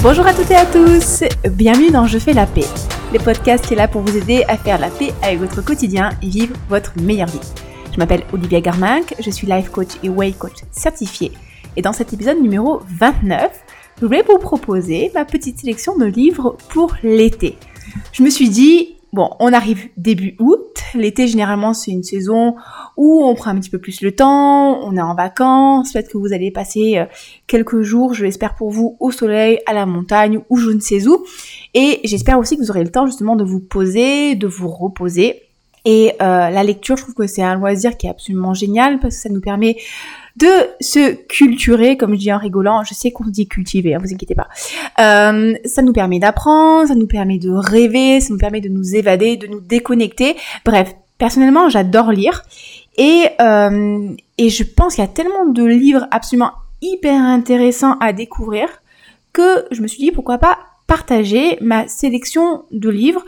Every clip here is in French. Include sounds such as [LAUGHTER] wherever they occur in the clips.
Bonjour à toutes et à tous, bienvenue dans Je fais la paix, le podcast qui est là pour vous aider à faire la paix avec votre quotidien et vivre votre meilleure vie. Je m'appelle Olivia Garminck, je suis life coach et way coach certifié et dans cet épisode numéro 29, je voulais vous proposer ma petite sélection de livres pour l'été. Je me suis dit, bon, on arrive début août, l'été généralement c'est une saison où on prend un petit peu plus le temps, on est en vacances, peut-être que vous allez passer euh, quelques jours, je l'espère pour vous, au soleil, à la montagne ou je ne sais où. Et j'espère aussi que vous aurez le temps justement de vous poser, de vous reposer. Et euh, la lecture, je trouve que c'est un loisir qui est absolument génial parce que ça nous permet de se culturer, comme je dis en rigolant. Je sais qu'on dit cultiver, hein, vous inquiétez pas. Euh, ça nous permet d'apprendre, ça nous permet de rêver, ça nous permet de nous évader, de nous déconnecter. Bref, personnellement, j'adore lire. Et, euh, et je pense qu'il y a tellement de livres absolument hyper intéressants à découvrir que je me suis dit pourquoi pas partager ma sélection de livres,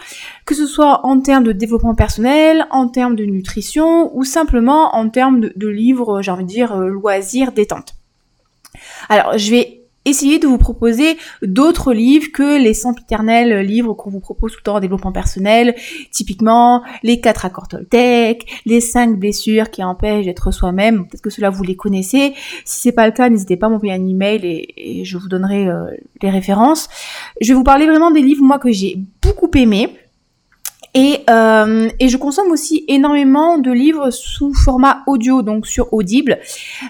que ce soit en termes de développement personnel, en termes de nutrition ou simplement en termes de, livres, j'ai envie de dire, euh, loisirs, détente. Alors, je vais essayez de vous proposer d'autres livres que les sempiternels livres qu'on vous propose tout le temps en développement personnel, typiquement les 4 accords Toltec, les 5 blessures qui empêchent d'être soi-même, peut-être que cela vous les connaissez. Si c'est pas le cas, n'hésitez pas à m'envoyer un email et, et je vous donnerai euh, les références. Je vais vous parler vraiment des livres moi que j'ai beaucoup aimés et, euh, et, je consomme aussi énormément de livres sous format audio, donc sur Audible.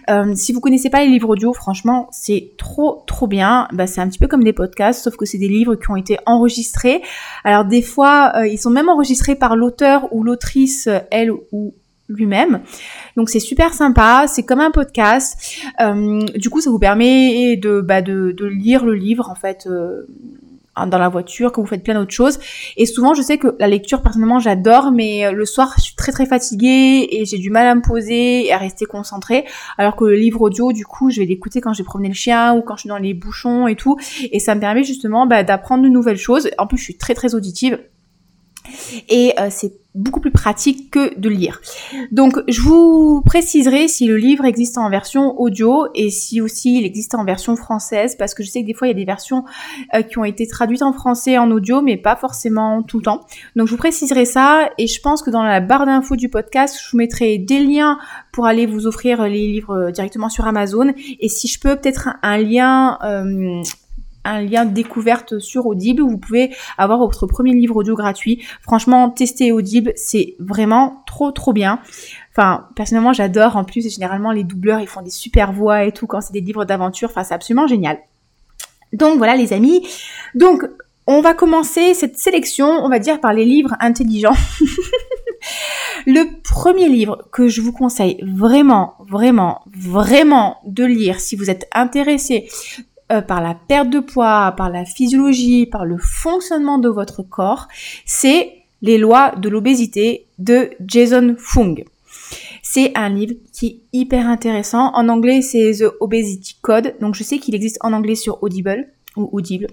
Euh, si vous connaissez pas les livres audio, franchement, c'est trop trop bien. Bah, c'est un petit peu comme des podcasts, sauf que c'est des livres qui ont été enregistrés. Alors des fois, euh, ils sont même enregistrés par l'auteur ou l'autrice, elle ou lui-même. Donc c'est super sympa, c'est comme un podcast. Euh, du coup, ça vous permet de, bah, de, de, lire le livre en fait euh, dans la voiture, quand vous faites plein d'autres choses. Et souvent, je sais que la lecture, personnellement, j'adore, mais euh, le soir, je suis très très fatiguée et j'ai du mal à me poser et à rester concentrée. Alors que le livre audio, du coup, je vais l'écouter quand j'ai promené le chien ou quand je suis dans les bouchons et tout. Et ça me permet justement bah, d'apprendre de nouvelles choses. En plus, je suis très très auditive. Et euh, c'est beaucoup plus pratique que de lire. Donc je vous préciserai si le livre existe en version audio et si aussi il existe en version française parce que je sais que des fois il y a des versions euh, qui ont été traduites en français en audio mais pas forcément tout le temps. Donc je vous préciserai ça et je pense que dans la barre d'infos du podcast je vous mettrai des liens pour aller vous offrir les livres directement sur Amazon et si je peux peut-être un, lien euh, un lien de découverte sur Audible où vous pouvez avoir votre premier livre audio gratuit. Franchement, tester Audible, c'est vraiment trop trop bien. Enfin, personnellement, j'adore. En plus, généralement, les doubleurs, ils font des super voix et tout quand c'est des livres d'aventure. Enfin, c'est absolument génial. Donc voilà, les amis. Donc, on va commencer cette sélection, on va dire, par les livres intelligents. [LAUGHS] Le premier livre que je vous conseille vraiment, vraiment, vraiment de lire si vous êtes intéressé euh, par la perte de poids, par la physiologie, par le fonctionnement de votre corps, c'est Les lois de l'obésité de Jason Fung. C'est un livre qui est hyper intéressant. En anglais, c'est The Obesity Code. Donc, je sais qu'il existe en anglais sur Audible ou Audible.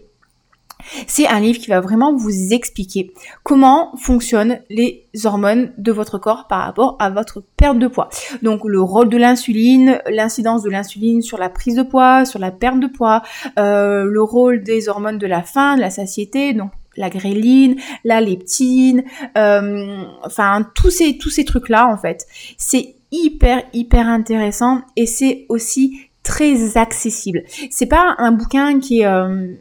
C'est un livre qui va vraiment vous expliquer comment fonctionnent les hormones de votre corps par rapport à votre perte de poids. Donc le rôle de l'insuline, l'incidence de l'insuline sur la prise de poids, sur la perte de poids, euh, le rôle des hormones de la faim, de la satiété, donc la gréline, la leptine, euh, enfin tous ces tous ces trucs là en fait. C'est hyper hyper intéressant et c'est aussi très accessible. C'est pas un bouquin qui est euh,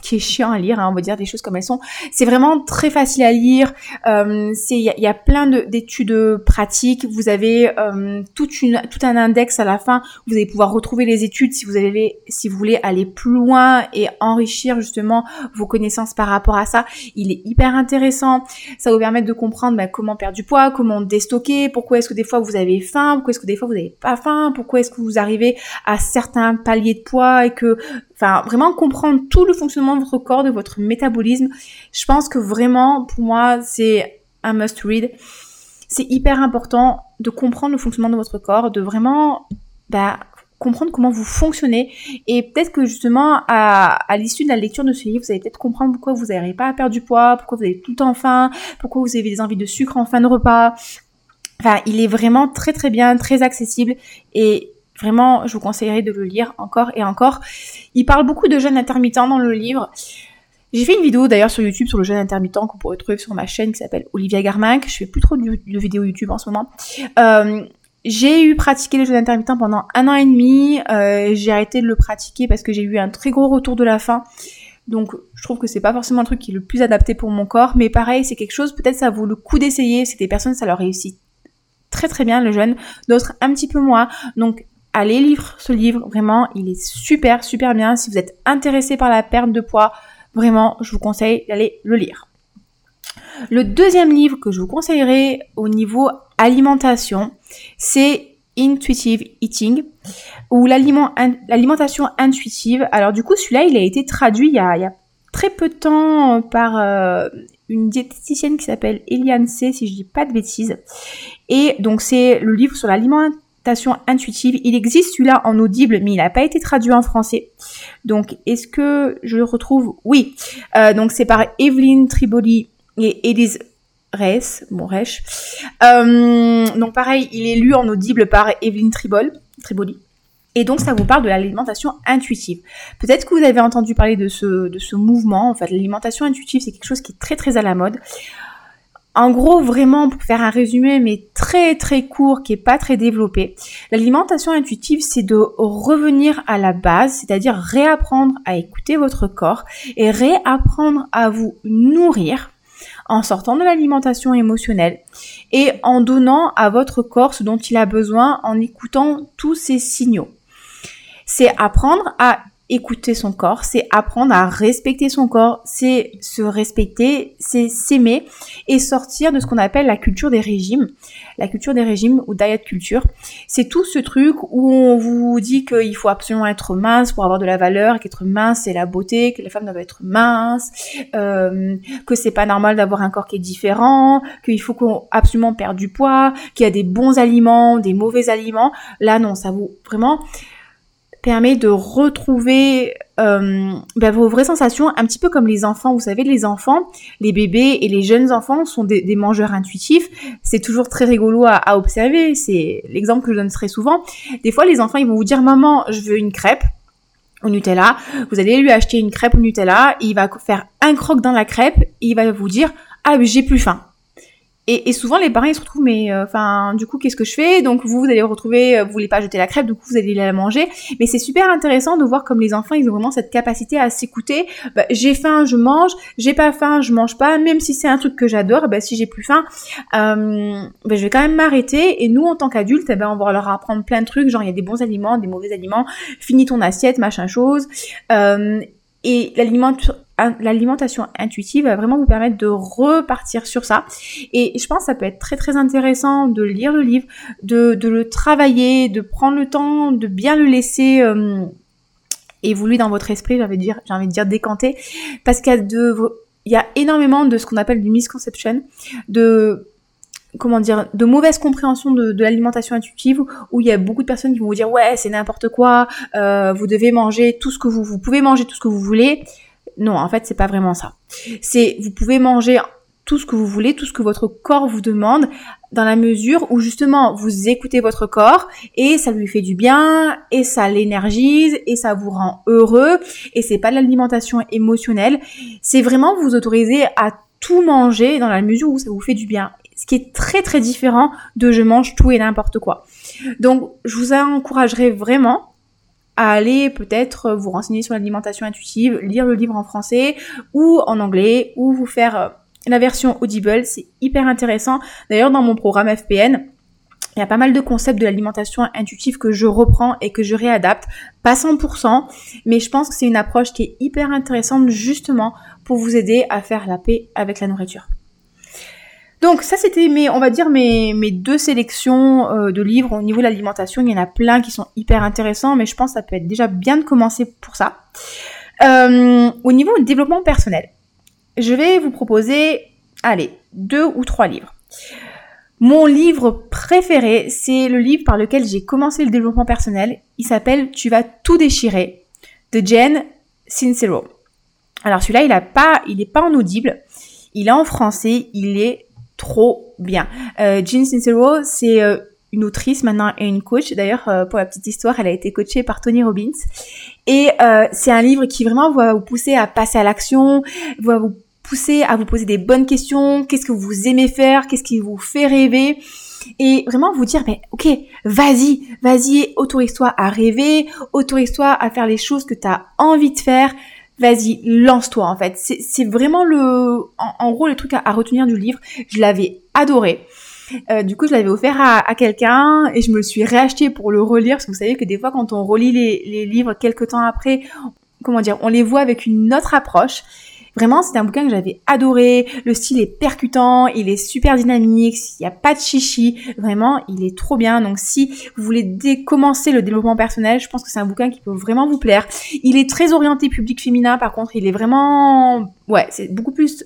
qui est chiant à lire, hein, on va dire des choses comme elles sont. C'est vraiment très facile à lire. Euh, il y, a plein d'études pratiques. Vous avez euh, toute une tout un index à la fin. Vous allez pouvoir retrouver les études si vous allez si vous voulez aller plus loin et enrichir justement vos connaissances par rapport à ça. Il est hyper intéressant. Ça vous permet de comprendre bah, comment perdre du poids, comment déstocker, pourquoi est-ce que des fois vous avez faim, pourquoi est-ce que des fois vous n'avez pas faim, pourquoi est-ce que vous arrivez à certains paliers de poids et que Enfin, vraiment comprendre tout le fonctionnement de votre corps, de votre métabolisme. Je pense que vraiment, pour moi, c'est un must read. C'est hyper important de comprendre le fonctionnement de votre corps, de vraiment bah, comprendre comment vous fonctionnez. Et peut-être que justement, à, l'issue de la lecture de ce livre, vous allez peut-être comprendre pourquoi vous n'arrivez pas à perdre du poids, pourquoi vous avez tout le temps faim, pourquoi vous avez des envies de sucre en fin de repas. Enfin, il est vraiment très très bien, très accessible et Vraiment, je vous conseillerais de le lire encore et encore. Il parle beaucoup de jeunes intermittents dans le livre. J'ai fait une vidéo d'ailleurs sur YouTube sur le jeûne intermittent que vous pourrez trouver sur ma chaîne qui s'appelle Olivia Garminck. Je fais plus trop de, vidéos YouTube en ce moment. Euh, j'ai eu pratiqué le jeûne intermittent pendant un an et demi. Euh, j'ai arrêté de le pratiquer parce que j'ai eu un très gros retour de la faim. Donc je trouve que c'est pas forcément un truc qui est le plus adapté pour mon corps, mais pareil, c'est quelque chose, peut-être ça vaut le coup d'essayer. C'est des personnes, ça leur réussit très très bien le jeûne, d'autres un petit peu moins. Donc allez lire ce livre, vraiment, il est super super bien. Si vous êtes intéressé par la perte de poids, Vraiment, je vous conseille d'aller le lire. Le deuxième livre que je vous conseillerais au niveau alimentation, c'est Intuitive Eating ou l'alimentation intuitive. Alors du coup, celui-là, il a été traduit il y a, très peu de temps par euh, une diététicienne qui s'appelle Eliane C, si je dis pas de bêtises. Et donc c'est le livre sur l'alimentation intuitive. Il existe celui-là en audible, mais il n'a pas été traduit en français. Donc, est-ce que je le retrouve? Oui. Euh, donc, c'est par Evelyn Triboli et Elise Reis, bon Reich. Euh, donc, pareil, il est lu en audible par Evelyn Tribol, Triboli. Et donc, ça vous parle de l'alimentation intuitive. Peut-être que vous avez entendu parler de ce, de ce mouvement. En fait, l'alimentation intuitive, c'est quelque chose qui est très, très à la mode. En gros, vraiment, pour faire un résumé, mais très très court, qui est pas très développé, l'alimentation intuitive, c'est de revenir à la base, c'est-à-dire réapprendre à écouter votre corps et réapprendre à vous nourrir en sortant de l'alimentation émotionnelle et en donnant à votre corps ce dont il a besoin en écoutant tous ces signaux. C'est apprendre à écouter son corps, c'est apprendre à respecter son corps, c'est se respecter, c'est s'aimer et sortir de ce qu'on appelle la culture des régimes. La culture des régimes ou diet culture, c'est tout ce truc où on vous dit qu'il faut absolument être mince pour avoir de la valeur, qu'être mince c'est la beauté, que les femmes doivent être minces, euh, que c'est pas normal d'avoir un corps qui est différent, qu'il faut qu'on absolument perde du poids, qu'il y a des bons aliments, des mauvais aliments. Là non, ça vous vraiment permet de retrouver euh, ben, vos vraies sensations, un petit peu comme les enfants. Vous savez, les enfants, les bébés et les jeunes enfants sont des, mangeurs intuitifs. C'est toujours très rigolo à, observer. C'est l'exemple que je donne très souvent. Des fois, les enfants, ils vont vous dire, maman, je veux une crêpe au Nutella. Vous allez lui acheter une crêpe au Nutella. Il va faire un croc dans la crêpe il va vous dire, ah, j'ai plus faim. Et, souvent, les parents, ils se retrouvent, mais euh, enfin, du coup, qu'est-ce que je fais? Donc, vous, vous allez retrouver, euh, vous voulez pas jeter la crêpe, du coup, vous allez la manger. Mais c'est super intéressant de voir comme les enfants, ils ont vraiment cette capacité à s'écouter. Bah, j'ai faim, je mange. J'ai pas faim, je mange pas. Même si c'est un truc que j'adore, bah, si j'ai plus faim, euh, bah, je vais quand même m'arrêter. Et nous, en tant qu'adultes, eh ben, on va leur apprendre plein de trucs. Genre, il y a des bons aliments, des mauvais aliments. Finis ton assiette, machin chose. et l'alimentation l'alimentation intuitive va vraiment vous permettre de repartir sur ça. Et je pense que ça peut être très très intéressant de lire le livre, de, le travailler, de prendre le temps, de bien le laisser euh, évoluer dans votre esprit, j'ai envie de dire, j'ai envie de dire décanter, parce qu'il y a énormément de ce qu'on appelle du misconception, de comment dire, de mauvaise compréhension de, l'alimentation intuitive où il y a beaucoup de personnes qui vont vous dire ouais c'est n'importe quoi, euh, vous devez manger tout ce que vous, vous pouvez manger tout ce que vous voulez. Non, en fait, c'est pas vraiment ça. C'est, vous pouvez manger tout ce que vous voulez, tout ce que votre corps vous demande, dans la mesure où justement vous écoutez votre corps et ça lui fait du bien et ça l'énergise et ça vous rend heureux et c'est pas l'alimentation émotionnelle, c'est vraiment vous autoriser à tout manger dans la mesure où ça vous fait du bien. Ce qui est très très différent de je mange tout et n'importe quoi. Donc je vous encouragerais vraiment à aller peut-être vous renseigner sur l'alimentation intuitive, lire le livre en français ou en anglais, ou vous faire euh, la version Audible, c'est hyper intéressant. D'ailleurs, dans mon programme FPN, il y a pas mal de concepts de l'alimentation intuitive que je reprends et que je réadapte, pas 100%, mais je pense que c'est une approche qui est hyper intéressante justement pour vous aider à faire la paix avec la nourriture. Donc ça c'était mes, on va dire mes, mes deux sélections euh, de livres au niveau de l'alimentation. Il y en a plein qui sont hyper intéressants, mais je pense que ça peut être déjà bien de commencer pour ça. Euh, au niveau du développement personnel, je vais vous proposer, allez, deux ou trois livres. Mon livre préféré, c'est le livre par lequel j'ai commencé le développement personnel. Il s'appelle Tu vas tout déchirer de Jen Sincero. Alors celui-là, il a pas, il n'est pas en audible. Il est en français. Il est trop bien. Euh, Jean Sincero, c'est euh, une autrice maintenant et une coach. D'ailleurs, euh, pour la petite histoire, elle a été coachée par Tony Robbins. Et euh, c'est un livre qui vraiment va vous pousser à passer à l'action, va vous pousser à vous poser des bonnes questions. Qu'est-ce que vous aimez faire? Qu'est-ce qui vous fait rêver? Et vraiment vous dire, mais ok, vas-y, vas-y, autorise-toi à rêver, autorise-toi à faire les choses que tu as envie de faire, vas-y, lance-toi en fait. C'est vraiment le, en, gros, le truc à, retenir du livre. Je l'avais adoré. Euh, du coup, je l'avais offert à, quelqu'un et je me suis réacheté pour le relire parce que vous savez que des fois, quand on relit les, les livres quelques temps après, comment dire, on les voit avec une autre approche. Vraiment, c'est un bouquin que j'avais adoré. Le style est percutant, il est super dynamique, il n'y a pas de chichi. Vraiment, il est trop bien. Donc, si vous voulez commencer le développement personnel, je pense que c'est un bouquin qui peut vraiment vous plaire. Il est très orienté public féminin, par contre, il est vraiment, ouais, c'est beaucoup plus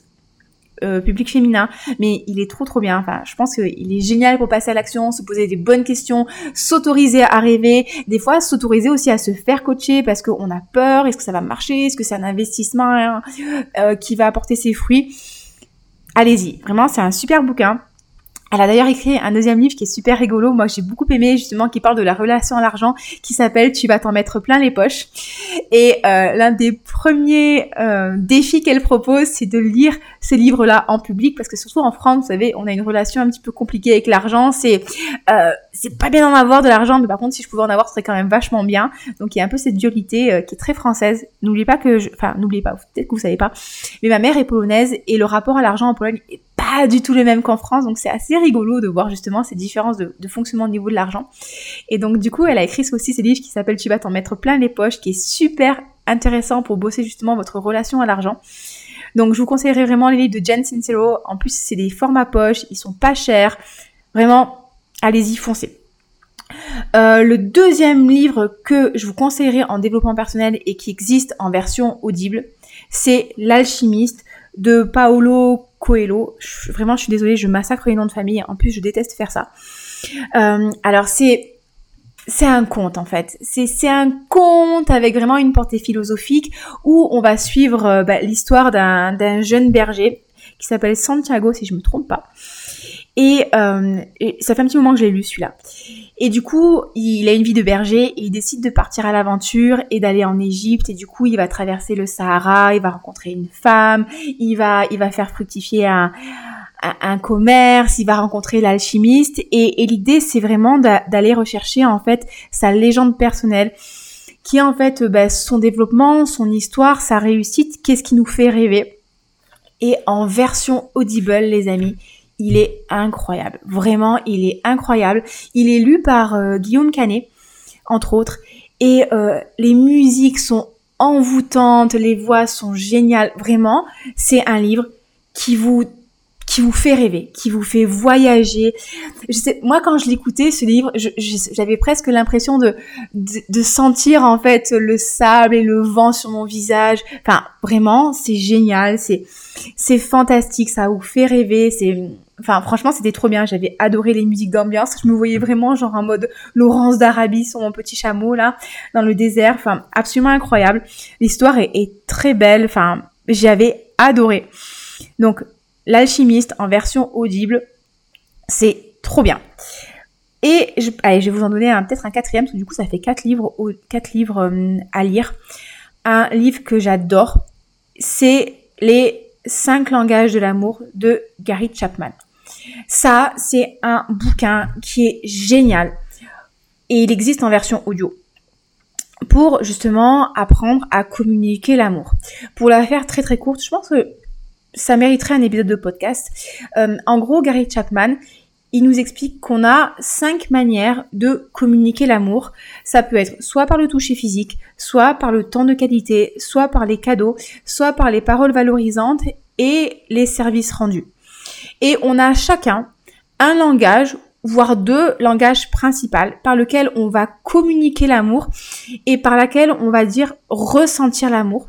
euh, public féminin, mais il est trop trop bien. Enfin, je pense qu'il est génial pour passer à l'action, se poser des bonnes questions, s'autoriser à rêver, des fois s'autoriser aussi à se faire coacher parce qu'on a peur, est-ce que ça va marcher, est-ce que c'est un investissement hein, euh, qui va apporter ses fruits. Allez-y, vraiment c'est un super bouquin. Elle a d'ailleurs écrit un deuxième livre qui est super rigolo, moi j'ai beaucoup aimé justement, qui parle de la relation à l'argent, qui s'appelle Tu vas t'en mettre plein les poches. Et euh, l'un des premiers euh, défis qu'elle propose, c'est de lire ces livres-là en public, parce que surtout en France, vous savez, on a une relation un petit peu compliquée avec l'argent. C'est euh, c'est pas bien d'en avoir de l'argent, mais par contre, si je pouvais en avoir, ce serait quand même vachement bien. Donc il y a un peu cette dualité qui est très française. N'oubliez pas que, je... enfin n'oubliez pas, peut-être que vous savez pas, mais ma mère est polonaise et le rapport à l'argent en Pologne est pas du tout le même qu'en France, donc c'est assez rigolo de voir justement ces différences de, fonctionnement au niveau de l'argent. Et donc du coup, elle a écrit aussi ce livre qui s'appelle Tu vas t'en mettre plein les poches, qui est super intéressant pour bosser justement votre relation à l'argent. Donc je vous conseillerais vraiment les livres de Jen Sincero. En plus, c'est des formats poches, ils sont pas chers. Vraiment, allez-y, foncez. Euh, le deuxième livre que je vous conseillerais en développement personnel et qui existe en version audible, c'est L'alchimiste de Paolo Coelho. vraiment, je suis désolée, je massacre les noms de famille. En plus, je déteste faire ça. Euh, alors, c'est c'est un conte en fait. C'est un conte avec vraiment une portée philosophique où on va suivre euh, bah, l'histoire d'un jeune berger qui s'appelle Santiago si je me trompe pas. Et, euh, ça fait un petit moment que j'ai lu celui-là. Et du coup, il a une vie de berger et il décide de partir à l'aventure et d'aller en Égypte. Et du coup, il va traverser le Sahara, il va rencontrer une femme, il va, il va faire fructifier un, un commerce, il va rencontrer l'alchimiste. Et, et l'idée, c'est vraiment d'aller rechercher en fait sa légende personnelle qui est en fait bah, son développement, son histoire, sa réussite, qu'est-ce qui nous fait rêver. Et en version audible, les amis, il est incroyable. Vraiment, il est incroyable. Il est lu par euh, Guillaume Canet, entre autres. Et euh, les musiques sont envoûtantes, les voix sont géniales. Vraiment, c'est un livre qui vous qui vous fait rêver, qui vous fait voyager. Je sais, moi, quand je l'écoutais, ce livre, j'avais presque l'impression de, de, sentir en fait le sable et le vent sur mon visage. Enfin, vraiment, c'est génial, c'est c'est fantastique, ça vous fait rêver. C'est Enfin, franchement, c'était trop bien. J'avais adoré les musiques d'ambiance. Je me voyais vraiment genre en mode Laurence d'Arabie sur mon petit chameau là, dans le désert. Enfin, absolument incroyable. L'histoire est, très belle. Enfin, j'avais adoré. Donc, l'alchimiste en version audible, c'est trop bien. Et je, allez, je vais vous en donner peut-être un quatrième, parce que du coup, ça fait quatre livres, quatre livres euh, à lire. Un livre que j'adore, c'est les cinq langages de l'amour de Gary Chapman. Ça, c'est un bouquin qui est génial et il existe en version audio pour justement apprendre à communiquer l'amour. Pour la faire très très courte, je pense que ça mériterait un épisode de podcast. Euh, en gros, Gary Chapman, il nous explique qu'on a cinq manières de communiquer l'amour. Ça peut être soit par le toucher physique, soit par le temps de qualité, soit par les cadeaux, soit par les paroles valorisantes et les services rendus. Et on a chacun un langage, voire deux langages principaux par lequel on va communiquer l'amour et par laquelle on va dire ressentir l'amour.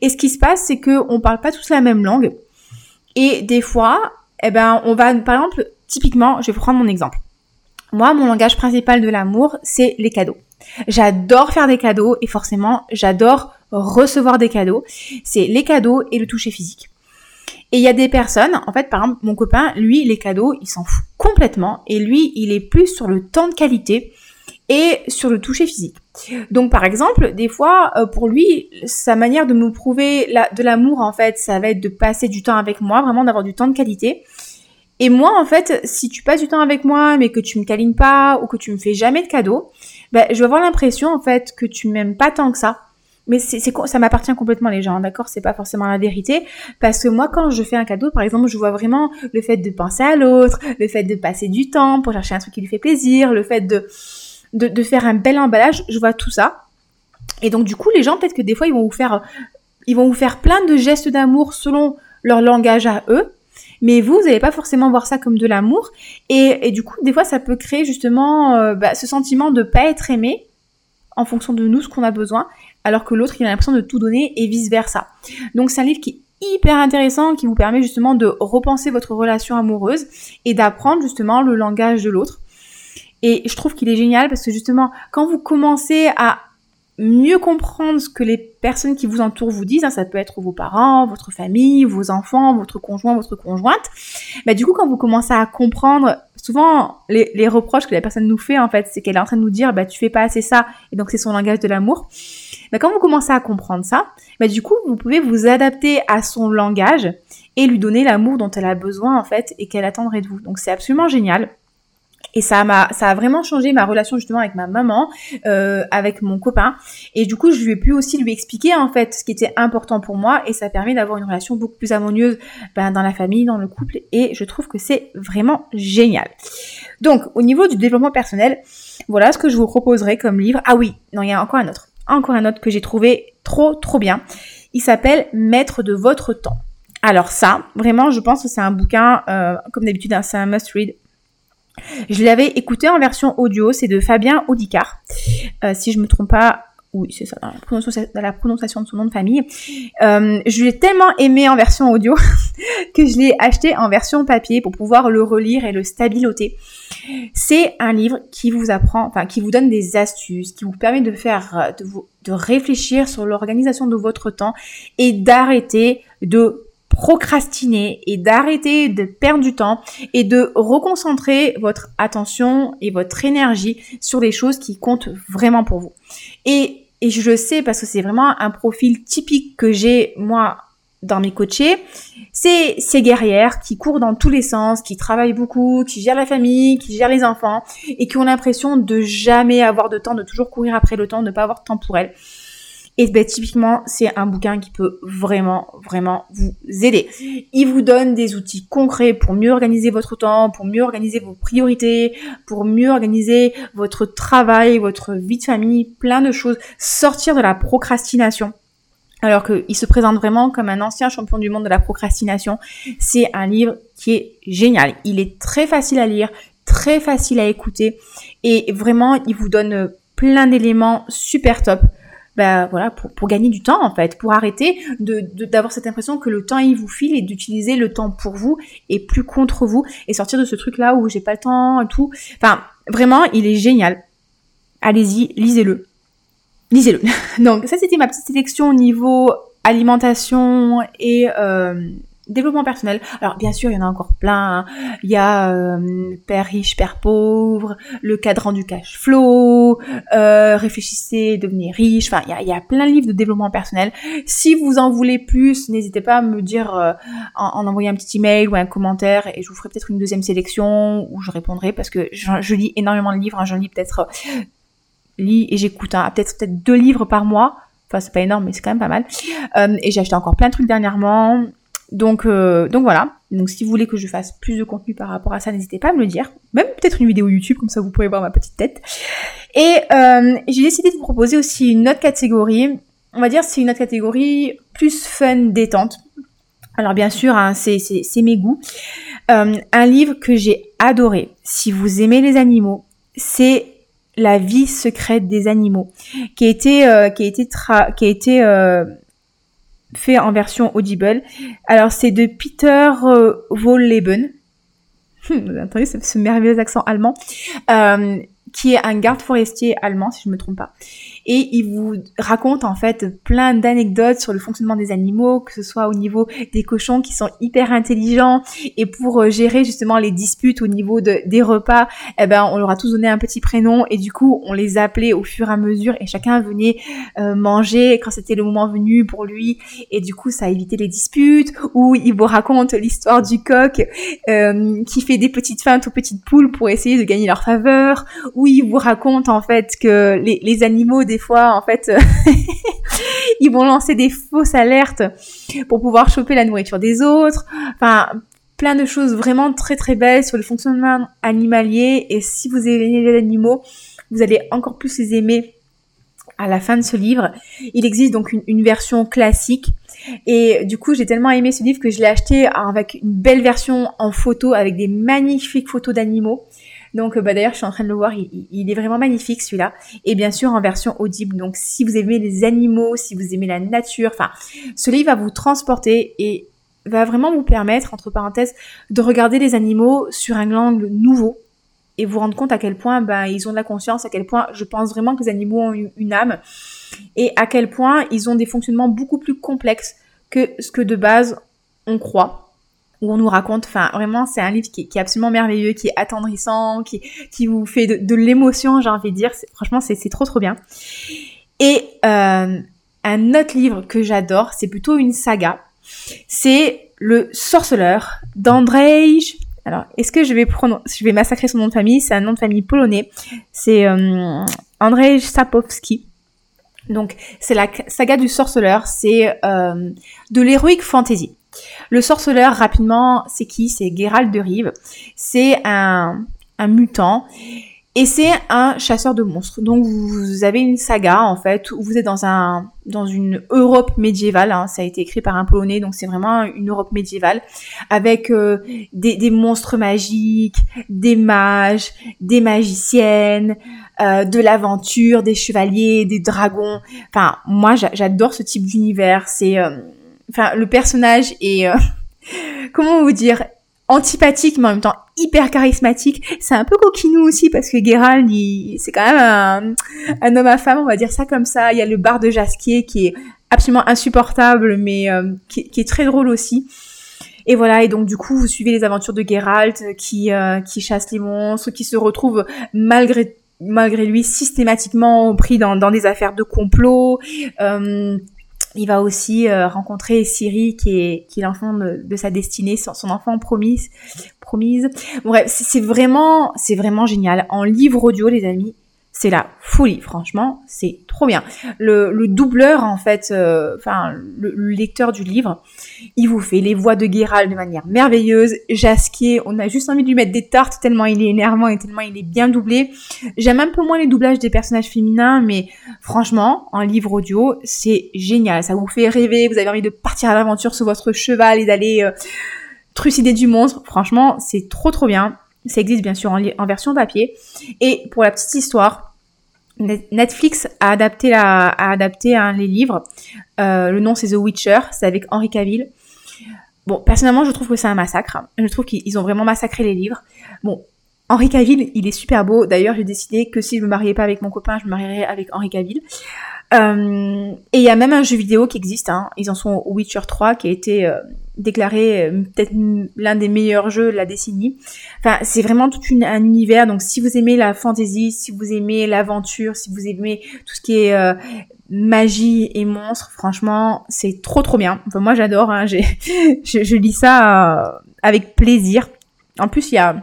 Et ce qui se passe, c'est que on parle pas tous la même langue. Et des fois, eh ben, on va, par exemple, typiquement, je vais prendre mon exemple. Moi, mon langage principal de l'amour, c'est les cadeaux. J'adore faire des cadeaux et forcément, j'adore recevoir des cadeaux. C'est les cadeaux et le toucher physique. Et il y a des personnes, en fait, par exemple, mon copain, lui, les cadeaux, il s'en fout complètement. Et lui, il est plus sur le temps de qualité et sur le toucher physique. Donc par exemple, des fois, euh, pour lui, sa manière de me prouver de l'amour, en fait, ça va être de passer du temps avec moi, vraiment d'avoir du temps de qualité. Et moi, en fait, si tu passes du temps avec moi, mais que tu me câlines pas ou que tu me fais jamais de cadeaux, ben, je vais avoir l'impression, en fait, que tu m'aimes pas tant que ça. Mais c'est, ça m'appartient complètement les gens, d'accord? C'est pas forcément la vérité, parce que moi, quand je fais un cadeau, par exemple, je vois vraiment le fait de penser à l'autre, le fait de passer du temps pour chercher un truc qui lui fait plaisir, le fait de de, faire un bel emballage, je vois tout ça. Et donc du coup, les gens, peut-être que des fois, ils vont vous faire, ils vont vous faire plein de gestes d'amour selon leur langage à eux. Mais vous, vous n'allez pas forcément voir ça comme de l'amour. Et, du coup, des fois, ça peut créer justement euh, bah, ce sentiment de pas être aimé en fonction de nous, ce qu'on a besoin, alors que l'autre, il a l'impression de tout donner et vice-versa. Donc c'est un livre qui est hyper intéressant, qui vous permet justement de repenser votre relation amoureuse et d'apprendre justement le langage de l'autre. Et je trouve qu'il est génial parce que justement, quand vous commencez à mieux comprendre ce que les personnes qui vous entourent vous disent, hein, ça peut être vos parents, votre famille, vos enfants, votre conjoint, votre conjointe, bah du coup quand vous commencez à comprendre, souvent les, reproches que la personne nous fait en fait, c'est qu'elle est en train de nous dire bah tu fais pas assez ça et donc c'est son langage de l'amour. Bah quand vous commencez à comprendre ça, bah du coup vous pouvez vous adapter à son langage et lui donner l'amour dont elle a besoin en fait et qu'elle attendrait de vous. Donc c'est absolument génial. Et ça m'a, ça a vraiment changé ma relation justement avec ma maman, euh, avec mon copain. Et du coup, je lui ai pu aussi lui expliquer en fait ce qui était important pour moi, et ça permet d'avoir une relation beaucoup plus harmonieuse ben, dans la famille, dans le couple. Et je trouve que c'est vraiment génial. Donc, au niveau du développement personnel, voilà ce que je vous proposerai comme livre. Ah oui, non, il y a encore un autre, encore un autre que j'ai trouvé trop trop bien. Il s'appelle Maître de votre temps. Alors ça, vraiment, je pense que c'est un bouquin, euh, comme d'habitude, hein, c'est un must-read je l'avais écouté en version audio, c'est de Fabien Audicard. Euh, si je me trompe pas, oui, c'est ça, dans la, prononciation, de son nom de famille. Euh, je l'ai tellement aimé en version audio [LAUGHS] que je l'ai acheté en version papier pour pouvoir le relire et le stabiloter. C'est un livre qui vous apprend, enfin, qui vous donne des astuces, qui vous permet de faire, de, vous, de réfléchir sur l'organisation de votre temps et d'arrêter de procrastiner et d'arrêter de perdre du temps et de reconcentrer votre attention et votre énergie sur les choses qui comptent vraiment pour vous. Et, et je sais parce que c'est vraiment un profil typique que j'ai moi dans mes coachés, c'est ces guerrières qui courent dans tous les sens, qui travaillent beaucoup, qui gèrent la famille, qui gèrent les enfants et qui ont l'impression de jamais avoir de temps, de toujours courir après le temps, de ne pas avoir de temps pour elles. Et ben, typiquement, c'est un bouquin qui peut vraiment, vraiment vous aider. Il vous donne des outils concrets pour mieux organiser votre temps, pour mieux organiser vos priorités, pour mieux organiser votre travail, votre vie de famille, plein de choses. Sortir de la procrastination. Alors qu'il se présente vraiment comme un ancien champion du monde de la procrastination. C'est un livre qui est génial. Il est très facile à lire, très facile à écouter et vraiment il vous donne plein d'éléments super top bah voilà pour, pour gagner du temps en fait, pour arrêter de d'avoir cette impression que le temps il vous file et d'utiliser le temps pour vous et plus contre vous et sortir de ce truc là où j'ai pas le temps et tout. Enfin vraiment il est génial. Allez-y, lisez-le. Lisez-le. [LAUGHS] Donc ça c'était ma petite sélection au niveau alimentation et euh, Développement personnel. Alors bien sûr, il y en a encore plein. Hein. Il y a euh, Père riche, Père pauvre, le cadran du cash flow, euh, réfléchissez, devenez riche. Enfin, il y a, il plein de livres de développement personnel. Si vous en voulez plus, n'hésitez pas à me dire euh, en, envoyant un petit email ou un commentaire et je vous ferai peut-être une deuxième sélection où je répondrai parce que je, lis énormément de livres. Hein. J'en lis peut-être euh, lis et j'écoute hein, peut-être peut-être deux livres par mois. Enfin, c'est pas énorme, mais c'est quand même pas mal. Euh, et j'ai acheté encore plein de trucs dernièrement. Donc, euh, donc voilà. Donc si vous voulez que je fasse plus de contenu par rapport à ça, n'hésitez pas à me le dire. Même peut-être une vidéo YouTube, comme ça vous pourrez voir ma petite tête. Et euh, j'ai décidé de vous proposer aussi une autre catégorie. On va dire c'est une autre catégorie plus fun, détente. Alors bien sûr, hein, c'est mes goûts. Euh, un livre que j'ai adoré. Si vous aimez les animaux, c'est La vie secrète des animaux, qui a été, fait en version audible. Alors c'est de Peter euh, Wolleben. [LAUGHS] Vous entendez ce, merveilleux accent allemand. Euh, qui est un garde forestier allemand, si je ne me trompe pas. Et il vous raconte en fait plein d'anecdotes sur le fonctionnement des animaux, que ce soit au niveau des cochons qui sont hyper intelligents. Et pour euh, gérer justement les disputes au niveau de, des repas, eh ben on leur a tous donné un petit prénom. Et du coup on les appelait au fur et à mesure. Et chacun venait euh, manger quand c'était le moment venu pour lui. Et du coup ça évité les disputes. Ou il vous raconte l'histoire du coq euh, qui fait des petites feintes aux petites poules pour essayer de gagner leur faveur. Ou il vous raconte en fait que les, les animaux des fois en fait [LAUGHS] ils vont lancer des fausses alertes pour pouvoir choper la nourriture des autres enfin plein de choses vraiment très très belles sur le fonctionnement animalier et si vous aimez les animaux vous allez encore plus les aimer à la fin de ce livre. Il existe donc une, version classique et du coup j'ai tellement aimé ce livre que je l'ai acheté avec une belle version en photo avec des magnifiques photos d'animaux. Donc bah, d'ailleurs je suis en train de le voir, il, il est vraiment magnifique celui-là. Et bien sûr en version audible. Donc si vous aimez les animaux, si vous aimez la nature, enfin ce livre va vous transporter et va vraiment vous permettre, entre parenthèses, de regarder les animaux sur un angle nouveau, et vous rendre compte à quel point ben, ils ont de la conscience, à quel point je pense vraiment que les animaux ont une âme et à quel point ils ont des fonctionnements beaucoup plus complexes que ce que de base on croit où on nous raconte, enfin vraiment c'est un livre qui, est absolument merveilleux, qui est attendrissant, qui, qui vous fait de, l'émotion j'ai envie de dire, franchement c'est trop trop bien. Et euh, un autre livre que j'adore, c'est plutôt une saga, c'est Le Sorceleur d'Andrzej alors, est-ce que je vais prendre, je vais massacrer son nom de famille? C'est un nom de famille polonais. C'est euh, Andrzej Sapowski. Donc, c'est la saga du sorceleur. C'est euh, de l'héroïque fantasy. Le sorceleur, rapidement, c'est qui? C'est Geralt de Rive. C'est un, mutant et c'est un chasseur de monstres. Donc vous avez une saga en fait où vous êtes dans un dans une Europe médiévale. Hein. Ça a été écrit par un Polonais, donc c'est vraiment une Europe médiévale avec euh, des, des, monstres magiques, des mages, des magiciennes, euh, de l'aventure, des chevaliers, des dragons. Enfin moi j'adore ce type d'univers. C'est euh, enfin le personnage est [LAUGHS] comment vous dire antipathique mais en même temps hyper charismatique. C'est un peu coquinou aussi parce que Geralt, c'est quand même un, homme à femme, on va dire ça comme ça. Il y a le bar de Jasquier qui est absolument insupportable mais euh, qui, est très drôle aussi. Et voilà, et donc du coup, vous suivez les aventures de Geralt qui, euh, qui chasse les monstres, qui se retrouve malgré malgré lui systématiquement pris dans, dans des affaires de complot. Euh, il va aussi euh, rencontrer Siri qui est, qui est l'enfant de, sa destinée, son, son, enfant promise. promise. Bref, c'est vraiment, c'est vraiment génial. En livre audio, les amis, c'est la folie, franchement, c'est trop bien. Le, le doubleur, en fait, euh, enfin, le, lecteur du livre, il vous fait les voix de Geralt de manière merveilleuse. Jasquier, on a juste envie de lui mettre des tartes tellement il est énervant et tellement il est bien doublé. J'aime un peu moins les doublages des personnages féminins, mais franchement, en livre audio, c'est génial. Ça vous fait rêver, vous avez envie de partir à l'aventure sur votre cheval et d'aller euh, trucider du monstre. Franchement, c'est trop trop bien. Ça existe bien sûr en, version papier. Et pour la petite histoire, Netflix a adapté, la, a adapté hein, les livres. Euh, le nom c'est The Witcher, c'est avec Henry Cavill. Bon, personnellement, je trouve que c'est un massacre. Je trouve qu'ils ont vraiment massacré les livres. Bon, Henri Cavill, il est super beau. D'ailleurs, j'ai décidé que si je me mariais pas avec mon copain, je me marierais avec Henri Cavill. Euh, et il y a même un jeu vidéo qui existe. Hein. Ils en sont Witcher 3, qui a été euh, déclaré euh, peut-être l'un des meilleurs jeux de la décennie. Enfin, c'est vraiment tout un univers. Donc, si vous aimez la fantasy, si vous aimez l'aventure, si vous aimez tout ce qui est magie et monstres, franchement, c'est trop trop bien. Moi, j'adore. Hein. [LAUGHS] je, lis ça avec plaisir. En plus, il y a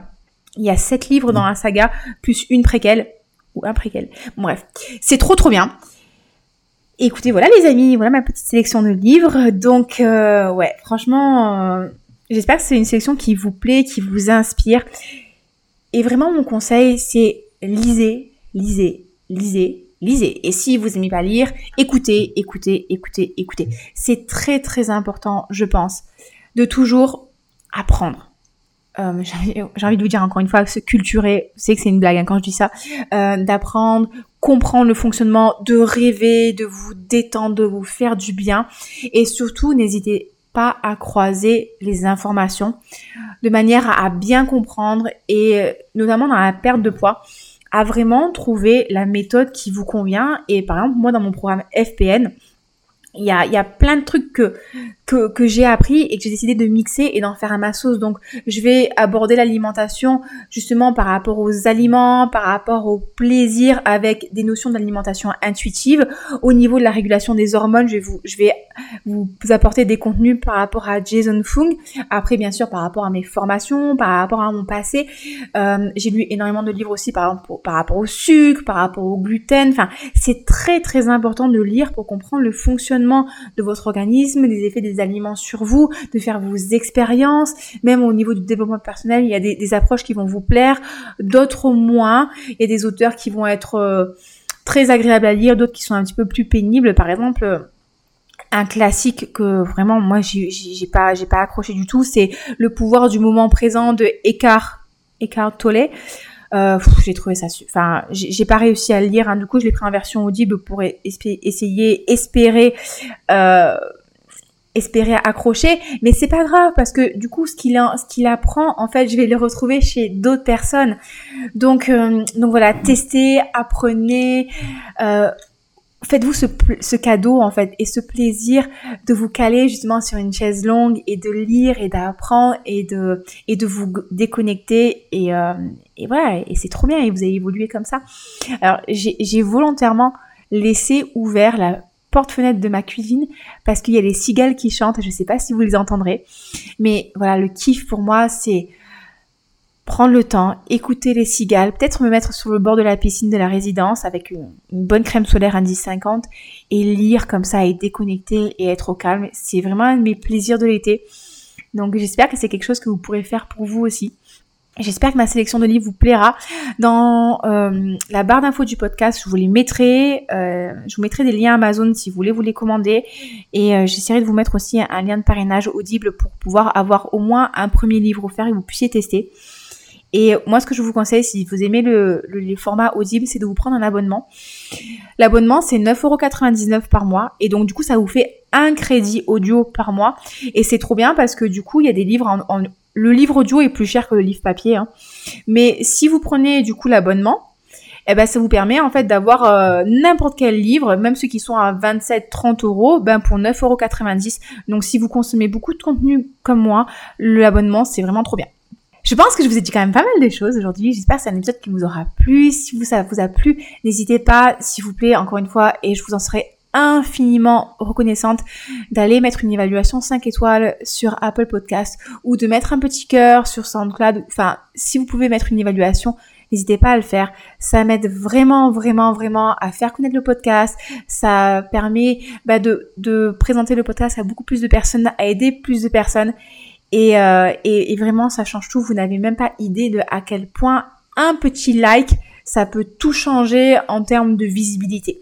il y a sept livres dans la saga plus une préquelle ou un préquel. bref, c'est trop trop bien écoutez, voilà les amis, voilà ma petite sélection de livres. Donc, euh, ouais, franchement, euh, j'espère que c'est une sélection qui vous plaît, qui vous inspire. Et vraiment, mon conseil, c'est lisez, lisez, lisez, lisez. Et si vous n'aimez pas lire, écoutez, écoutez, écoutez, écoutez. C'est très, très important, je pense, de toujours apprendre. Euh, j'ai envie de vous dire encore une fois, se culturer, c'est que c'est une blague hein, quand je dis ça, d'apprendre, comprendre le fonctionnement, de rêver, de vous détendre, de vous faire du bien. Et surtout, n'hésitez pas à croiser les informations de manière à bien comprendre et euh, notamment dans la perte de poids. à vraiment trouver la méthode qui vous convient. Et par exemple, moi dans mon programme FPN, il y a, y a plein de trucs que, que, que j'ai appris et que j'ai décidé de mixer et d'en faire à ma sauce. Donc, je vais aborder l'alimentation justement par rapport aux aliments, par rapport au plaisir avec des notions d'alimentation intuitive. Au niveau de la régulation des hormones, je vais vous, je vais vous apporter des contenus par rapport à Jason Fung. Après, bien sûr, par rapport à mes formations, par rapport à mon passé. Euh, j'ai lu énormément de livres aussi par, par rapport au sucre, par rapport au gluten. Enfin, c'est très, très important de lire pour comprendre le fonctionnement de votre organisme, les effets des aliments sur vous, de faire vos expériences, même au niveau du développement personnel, il y a des, approches qui vont vous plaire, d'autres moins. Il y a des auteurs qui vont être euh, très agréables à lire, d'autres qui sont un petit peu plus pénibles. Par exemple, un classique que vraiment moi j'ai pas j'ai pas accroché du tout, c'est Le pouvoir du moment présent de Eckhart Eckhart Tolle. Euh, j'ai trouvé ça, enfin, j'ai pas réussi à le lire. Hein. Du coup, je l'ai pris en version audible pour essayer, espérer, euh, espérer accrocher. Mais c'est pas grave parce que du coup, ce qu'il ce qu'il apprend, en fait, je vais le retrouver chez d'autres personnes. Donc, euh, donc voilà, testez, apprenez. Faites-vous ce, cadeau en fait et ce plaisir de vous caler justement sur une chaise longue et de lire et d'apprendre et de et de vous déconnecter et euh, et voilà et c'est trop bien et vous avez évolué comme ça. Alors j'ai volontairement laissé ouvert la porte-fenêtre de ma cuisine parce qu'il y a les cigales qui chantent. Je sais pas si vous les entendrez, mais voilà le kiff pour moi c'est prendre le temps, écouter les cigales, peut-être me mettre sur le bord de la piscine de la résidence avec une, bonne crème solaire indice 50 et lire comme ça et déconnecter et être au calme. C'est vraiment un de mes plaisirs de l'été. Donc j'espère que c'est quelque chose que vous pourrez faire pour vous aussi. J'espère que ma sélection de livres vous plaira. Dans euh, la barre d'infos du podcast, je vous les mettrai. Euh, je vous mettrai des liens Amazon si vous voulez vous les commander. Et euh, j'essaierai de vous mettre aussi un lien de parrainage audible pour pouvoir avoir au moins un premier livre offert et vous puissiez tester. Et moi, ce que je vous conseille, si vous aimez le, le, format audible, c'est de vous prendre un abonnement. L'abonnement, c'est 9,99€ par mois. Et donc, du coup, ça vous fait un crédit audio par mois. Et c'est trop bien parce que, du coup, il y a des livres en... le livre audio est plus cher que le livre papier. Hein. Mais si vous prenez, du coup, l'abonnement, eh ben, ça vous permet, en fait, d'avoir euh, n'importe quel livre, même ceux qui sont à 27, 30 euros, ben, pour 9,90€. Donc, si vous consommez beaucoup de contenu comme moi, l'abonnement, c'est vraiment trop bien. Je pense que je vous ai dit quand même pas mal de choses aujourd'hui. J'espère que c'est un épisode qui vous aura plu. Si vous, ça vous a plu, n'hésitez pas, s'il vous plaît, encore une fois, et je vous en serai infiniment reconnaissante d'aller mettre une évaluation 5 étoiles sur Apple Podcast ou de mettre un petit cœur sur SoundCloud. Enfin, si vous pouvez mettre une évaluation, n'hésitez pas à le faire. Ça m'aide vraiment, vraiment, vraiment à faire connaître le podcast. Ça permet bah, de, de présenter le podcast à beaucoup plus de personnes, à aider plus de personnes. Euh, et, et, vraiment, ça change tout. Vous n'avez même pas idée de à quel point un petit like, ça peut tout changer en termes de visibilité.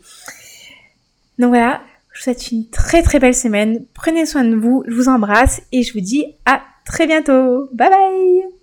Donc voilà, je vous souhaite une très très belle semaine. Prenez soin de vous, je vous embrasse et je vous dis à très bientôt. Bye bye